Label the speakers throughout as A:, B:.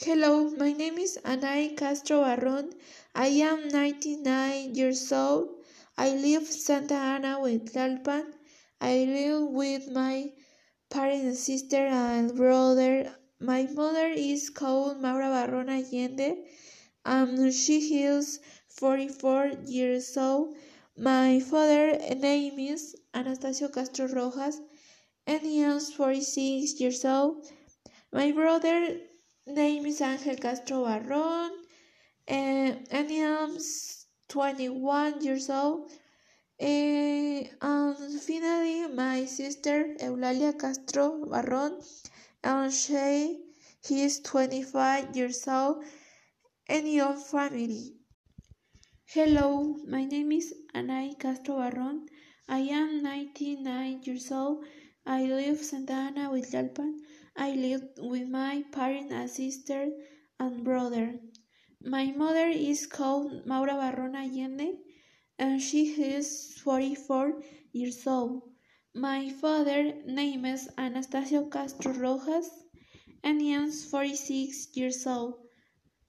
A: Hello, my name is Anay Castro Barron. I am 99 years old. I live Santa Ana with Tlalpan. I live with my parents, sister, and brother. My mother is called Maura Barron Allende. and she is 44 years old. My father name is Anastasio Castro Rojas and he is 46 years old. My brother name is Angel Castro Barron and, and he is 21 years old. Uh, and finally, my sister Eulalia Castro Barron, and she, he is 25 years old, and your family. Hello, my name is Anay Castro Barron. I am 99 years old. I live Santa Ana with Tlalpan. I live with my parents and sister and brother. My mother is called Maura Barron Allende and she is 44 years old. My father name is Anastasio Castro Rojas and he is 46 years old.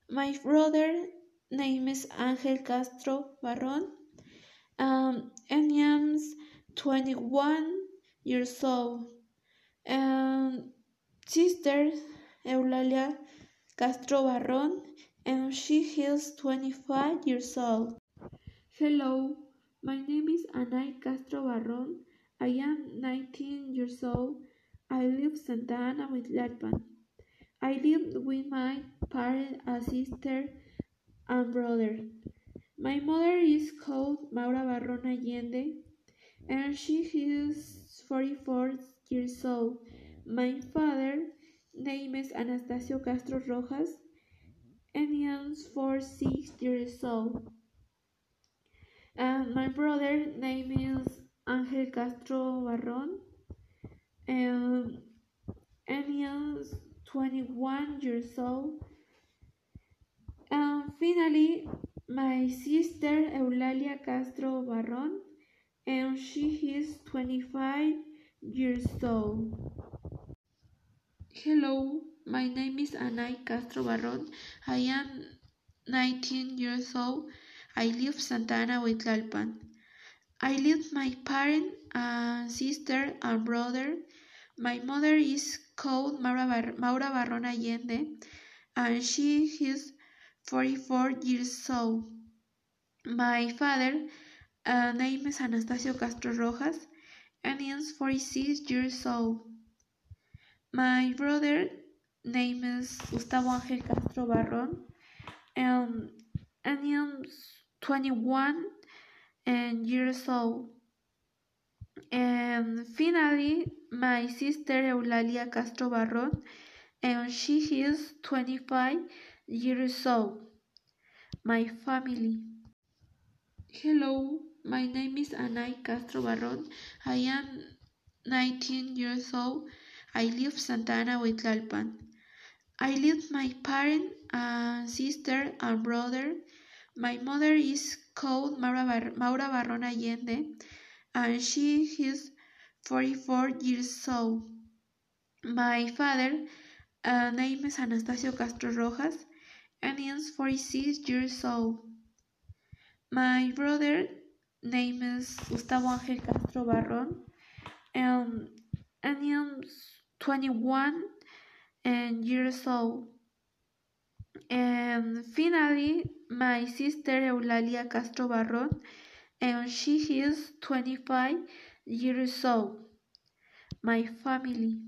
A: My brother name is Angel Castro Barron um, and he is 21 years old. And sister Eulalia Castro Barron and she is 25 years old. Hello, my name is Anay Castro Barron. I am 19 years old. I live Santa Ana with Tlalpan. I live with my parents, a sister, and brother. My mother is called Maura Barron Allende, and she is 44 years old. My father name is Anastasio Castro Rojas, and he is 46 years old. And my brother name is Angel Castro Barron um, and, and he is 21 years old. And finally, my sister Eulalia Castro Barron and she is 25 years old. Hello, my name is Anay Castro Barron. I am 19 years old. I live Santa Ana with Tlalpan. I live my parent, and sister, and brother. My mother is called Maura, Bar Maura Barron Allende, and she is 44 years old. My father uh, name is Anastasio Castro Rojas, and he is 46 years old. My brother name is Gustavo Angel Castro Barron, and, um, and he is 21 and years old. And finally, my sister Eulalia Castro Barron, and she is 25 years old. My family. Hello, my name is Anay Castro Barron. I am 19 years old. I live Santa Ana with Tlalpan. I live my parent, and sister, and brother my mother is called Maura, Bar Barron Allende, and she is 44 years old. My father uh, name is Anastasio Castro Rojas, and he is 46 years old. My brother name is Gustavo Angel Castro Barron, and, and he is 21 and years old. And finally, my sister Eulalia Castro Barron, and she is 25 years old. My family.